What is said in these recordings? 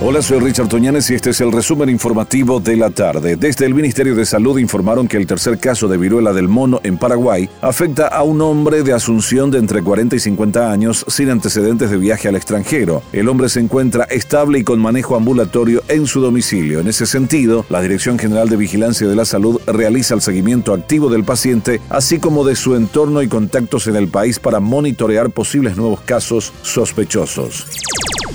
Hola, soy Richard Toñanes y este es el resumen informativo de la tarde. Desde el Ministerio de Salud informaron que el tercer caso de viruela del mono en Paraguay afecta a un hombre de Asunción de entre 40 y 50 años sin antecedentes de viaje al extranjero. El hombre se encuentra estable y con manejo ambulatorio en su domicilio. En ese sentido, la Dirección General de Vigilancia de la Salud realiza el seguimiento activo del paciente, así como de su entorno y contactos en el país para monitorear posibles nuevos casos sospechosos.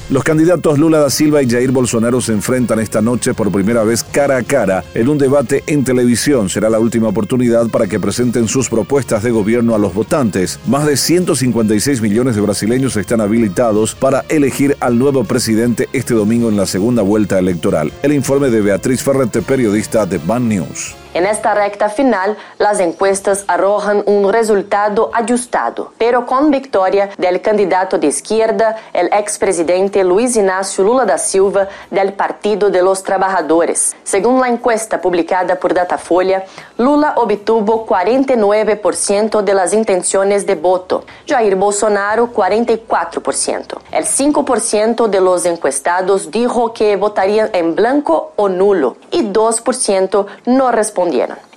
Los candidatos Lula da Silva y Jair Bolsonaro se enfrentan esta noche por primera vez cara a cara en un debate en televisión. Será la última oportunidad para que presenten sus propuestas de gobierno a los votantes. Más de 156 millones de brasileños están habilitados para elegir al nuevo presidente este domingo en la segunda vuelta electoral. El informe de Beatriz Ferrete, periodista de Ban News. En esta recta final, las encuestas arrojan un resultado ajustado, pero con victoria del candidato de izquierda, el expresidente Luiz Inácio Lula da Silva, del Partido de los Trabajadores. Según la encuesta publicada por Datafolha, Lula obtuvo 49% de las intenciones de voto, Jair Bolsonaro 44%. El 5% de los encuestados dijo que votarían en blanco o nulo y 2% no respondieron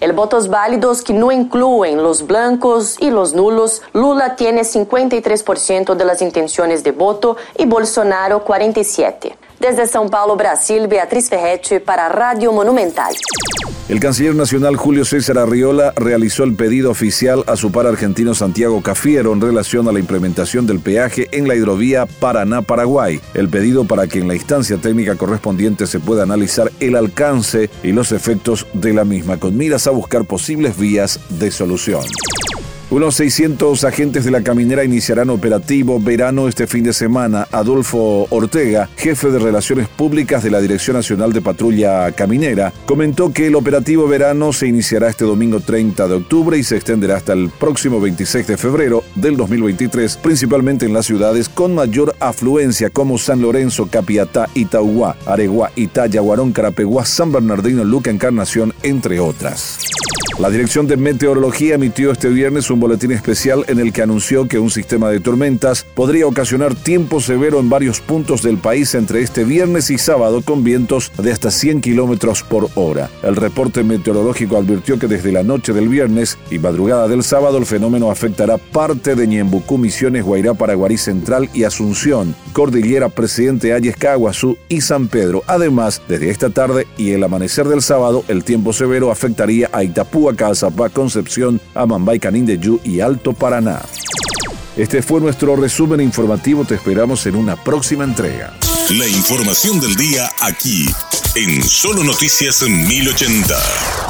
El votos válidos que no incluyen los blancos y los nulos, Lula tiene 53% de las intenciones de voto y Bolsonaro 47%. Desde São Paulo, Brasil, Beatriz Ferretti para Radio Monumental. El canciller nacional Julio César Arriola realizó el pedido oficial a su par argentino Santiago Cafiero en relación a la implementación del peaje en la hidrovía Paraná-Paraguay. El pedido para que en la instancia técnica correspondiente se pueda analizar el alcance y los efectos de la misma, con miras a buscar posibles vías de solución. Unos 600 agentes de la caminera iniciarán operativo verano este fin de semana. Adolfo Ortega, jefe de Relaciones Públicas de la Dirección Nacional de Patrulla Caminera, comentó que el operativo verano se iniciará este domingo 30 de octubre y se extenderá hasta el próximo 26 de febrero del 2023, principalmente en las ciudades con mayor afluencia como San Lorenzo, Capiatá, Itauguá, Areguá, Itaya, Guarón, Carapeguá, San Bernardino, Luca, Encarnación, entre otras. La Dirección de Meteorología emitió este viernes un boletín especial en el que anunció que un sistema de tormentas podría ocasionar tiempo severo en varios puntos del país entre este viernes y sábado con vientos de hasta 100 kilómetros por hora. El reporte meteorológico advirtió que desde la noche del viernes y madrugada del sábado el fenómeno afectará parte de Ñembucú, Misiones, Guairá, Paraguarí Central y Asunción, Cordillera, Presidente Ayes, Caguazú y San Pedro. Además, desde esta tarde y el amanecer del sábado, el tiempo severo afectaría a Itapú, Calzapá, Concepción, Amambay, Canindeyú y Alto Paraná. Este fue nuestro resumen informativo. Te esperamos en una próxima entrega. La información del día aquí, en Solo Noticias 1080.